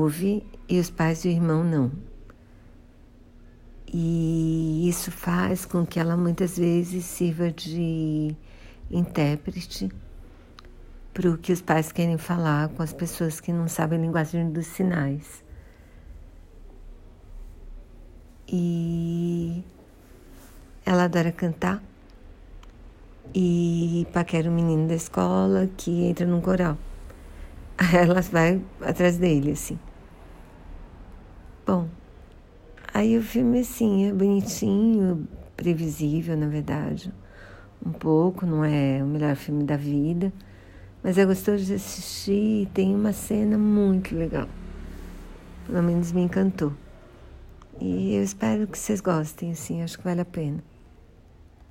ouve e os pais do irmão não. E isso faz com que ela muitas vezes sirva de intérprete para o que os pais querem falar com as pessoas que não sabem a linguagem dos sinais. E ela adora cantar e paquera um menino da escola que entra num coral. Aí ela vai atrás dele, assim. Bom, aí o filme, assim, é bonitinho, previsível, na verdade. Um pouco, não é o melhor filme da vida, mas é gostoso de assistir e tem uma cena muito legal. Pelo menos me encantou. E eu espero que vocês gostem, assim, acho que vale a pena.